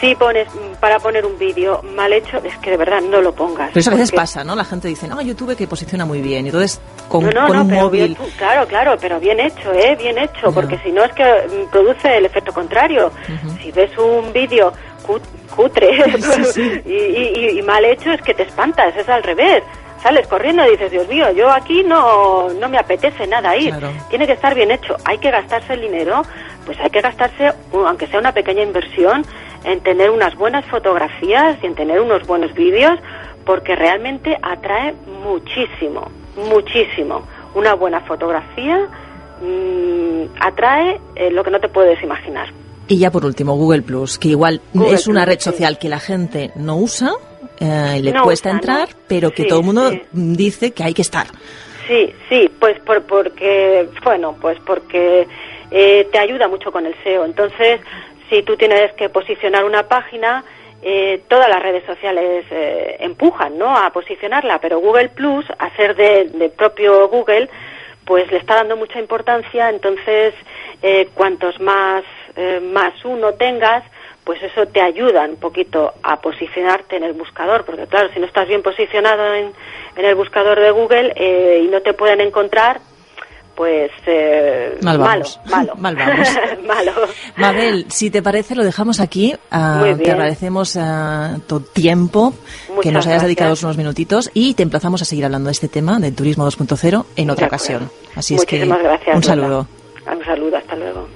Si pones, para poner un vídeo mal hecho, es que de verdad no lo pongas. pero eso a veces porque- pasa, ¿no? La gente dice, no, YouTube que posiciona muy bien, y entonces con, no, no, con no, un pero móvil... bien- claro, claro, pero bien hecho, ¿eh? Bien hecho, porque si no es que mm, produce el efecto contrario. Si ves un vídeo cu- cutre y, y- y mal hecho, es que te espantas, es al revés. Sales corriendo y dices, Dios mío, yo aquí no, no me apetece nada ir. Claro. Tiene que estar bien hecho. Hay que gastarse el dinero, pues hay que gastarse, aunque sea una pequeña inversión, en tener unas buenas fotografías y en tener unos buenos vídeos, porque realmente atrae muchísimo, muchísimo. Una buena fotografía mm, atrae eh, lo que no te puedes imaginar. Y ya por último, Google Plus, que igual Google es una Plus, red sí. social que la gente no usa, eh, le No cuesta usa, entrar, ¿no? pero que Sí, todo el mundo sí. dice que hay que estar. Sí, sí, pues por, porque, bueno, pues porque eh, te ayuda mucho con el SEO. Entonces, si tú tienes que posicionar una página, eh, todas las redes sociales eh, empujan, ¿no? A posicionarla, pero Google Plus, a ser de, de propio Google, pues le está dando mucha importancia. Entonces, eh, cuantos más eh, más uno tengas, pues eso te ayuda un poquito a posicionarte en el buscador, porque claro, si no estás bien posicionado en, en el buscador de Google eh, y no te pueden encontrar, pues eh, Mal malo, vamos. malo, Mal vamos. malo. Mabel, si te parece, lo dejamos aquí. Ah, Muy te agradecemos ah, tu tiempo, que nos hayas gracias. dedicado unos minutitos y te emplazamos a seguir hablando de este tema del turismo 2.0 en otra ocasión. Así es que Muchísimas gracias. un Lola. saludo. Un saludo, hasta luego.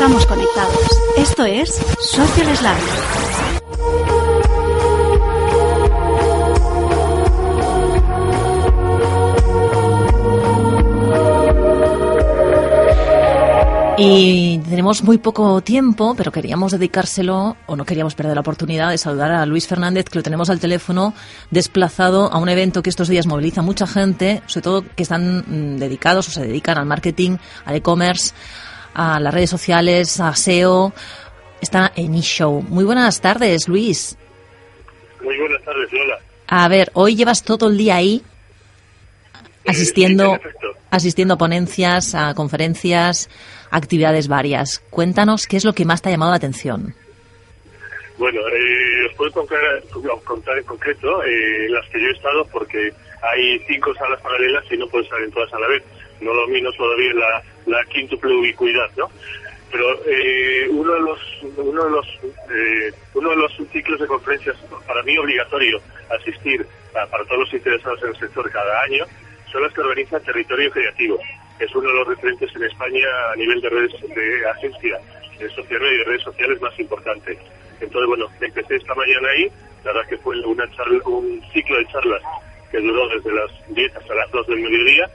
Estamos conectados. Esto es Social Slam. Y tenemos muy poco tiempo, pero queríamos dedicárselo, o no queríamos perder la oportunidad de saludar a Luis Fernández, que lo tenemos al teléfono, desplazado a un evento que estos días moviliza mucha gente, sobre todo que están mm, dedicados o se dedican al marketing, al e-commerce, a las redes sociales, a SEO. Está en eShow. Muy buenas tardes, Luis. Muy buenas tardes, Lola. A ver, hoy llevas todo el día ahí asistiendo, sí, asistiendo a ponencias, a conferencias, actividades varias. Cuéntanos qué es lo que más te ha llamado la atención. Bueno, eh, os puedo contar, contar en concreto eh, las que yo he estado porque hay cinco salas paralelas y no puedo estar en todas a la vez. No domino todavía la, la quíntuple ubicuidad, ¿no? Pero eh, uno de los uno de los eh, uno de los ciclos de conferencias para mí obligatorio asistir para todos los interesados en el sector cada año son las que organiza Territorio Creativo. Es uno de los referentes en España a nivel de redes de agencia de social y de redes sociales más importante. Entonces, bueno, empecé esta mañana ahí, la verdad que fue una un ciclo de charlas que duró desde las 10 hasta las 2 del mediodía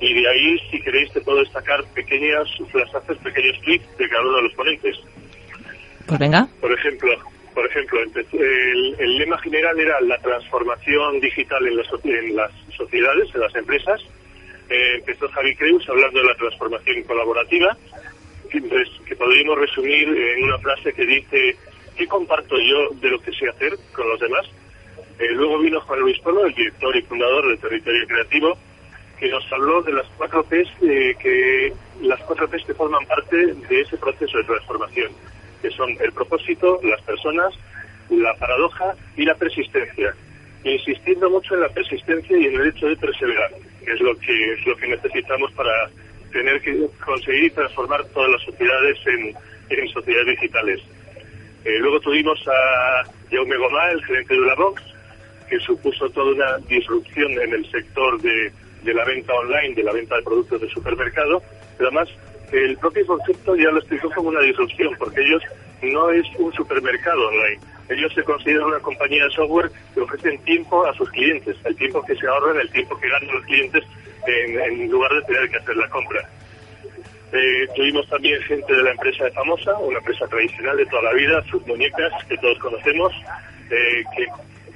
y de ahí, si queréis, te puedo destacar pequeñas flashazos, pequeños clips de cada uno de los ponentes. Pues venga. Por ejemplo, por ejemplo, el, el lema general era la transformación digital en las, en las sociedades, en las empresas. Eh, empezó Javi Creus hablando de la transformación colaborativa, que, pues, que podríamos resumir en una frase que dice, ¿qué comparto yo de lo que sé hacer con los demás? Eh, luego vino Juan Luis Polo, el director y fundador del Territorio Creativo, que nos habló de las cuatro P's eh, que las cuatro P's que forman parte de ese proceso de transformación, que son el propósito, las personas, la paradoja y la persistencia, insistiendo mucho en la persistencia y en el hecho de perseverar, que es lo que es lo que necesitamos para tener que conseguir transformar todas las sociedades en, en sociedades digitales. Eh, luego tuvimos a Jaume Gomá, el gerente de la Vox, que supuso toda una disrupción en el sector de, de la venta online, de la venta de productos de supermercado. Pero además, el propio concepto ya lo explicó como una disrupción, porque ellos no es un supermercado online. Ellos se consideran una compañía de software que ofrecen tiempo a sus clientes, el tiempo que se ahorran, el tiempo que ganan los clientes en, en lugar de tener que hacer la compra. Eh, tuvimos también gente de la empresa de Famosa, una empresa tradicional de toda la vida, sus muñecas que todos conocemos, eh, que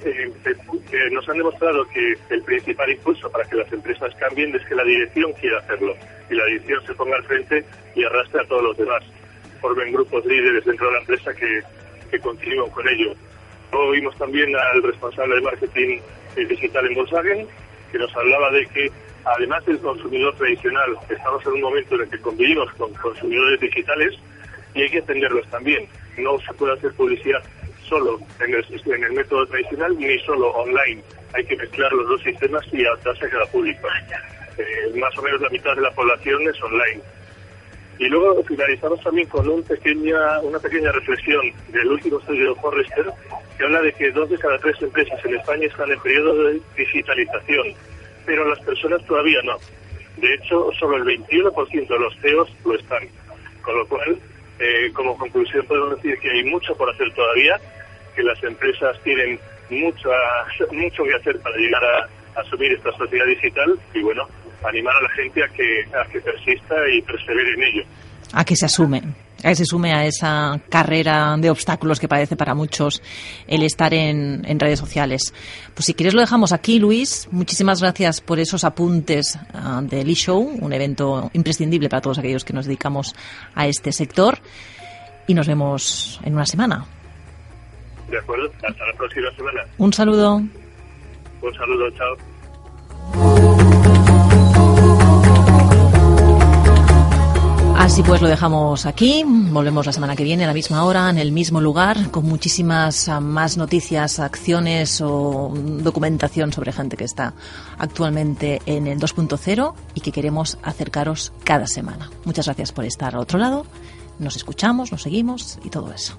eh, nos han demostrado que el principal impulso para que las empresas cambien es que la dirección quiera hacerlo y la dirección se ponga al frente y arrastre a todos los demás. Formen grupos líderes dentro de la empresa que, que continúen con ello. Luego vimos también al responsable de marketing digital en Volkswagen que nos hablaba de que además del consumidor tradicional, estamos en un momento en el que convivimos con consumidores digitales y hay que atenderlos también. No se puede hacer publicidad solo en el, en el método tradicional ni solo online. Hay que mezclar los dos sistemas y adaptarse a cada público. Eh, más o menos la mitad de la población es online. Y luego finalizamos también con un pequeña, una pequeña reflexión del último estudio de Forrester que habla de que dos de cada tres empresas en España están en periodo de digitalización, pero las personas todavía no. De hecho, solo el 21% de los CEOs lo están. Con lo cual, eh, como conclusión podemos decir que hay mucho por hacer todavía, que las empresas tienen mucho, mucho que hacer para llegar a asumir esta sociedad digital y bueno, animar a la gente a que, a que persista y persevere en ello. A que se asume, a que se sume a esa carrera de obstáculos que parece para muchos el estar en, en redes sociales. Pues si quieres lo dejamos aquí, Luis. Muchísimas gracias por esos apuntes uh, del e-show, un evento imprescindible para todos aquellos que nos dedicamos a este sector. Y nos vemos en una semana. De acuerdo, hasta la próxima semana. Un saludo. Un saludo, chao. Así pues lo dejamos aquí. Volvemos la semana que viene a la misma hora, en el mismo lugar, con muchísimas ah, más noticias, acciones o documentación sobre gente que está actualmente en el 2.0 y que queremos acercaros cada semana. Muchas gracias por estar al otro lado. Nos escuchamos, nos seguimos y todo eso.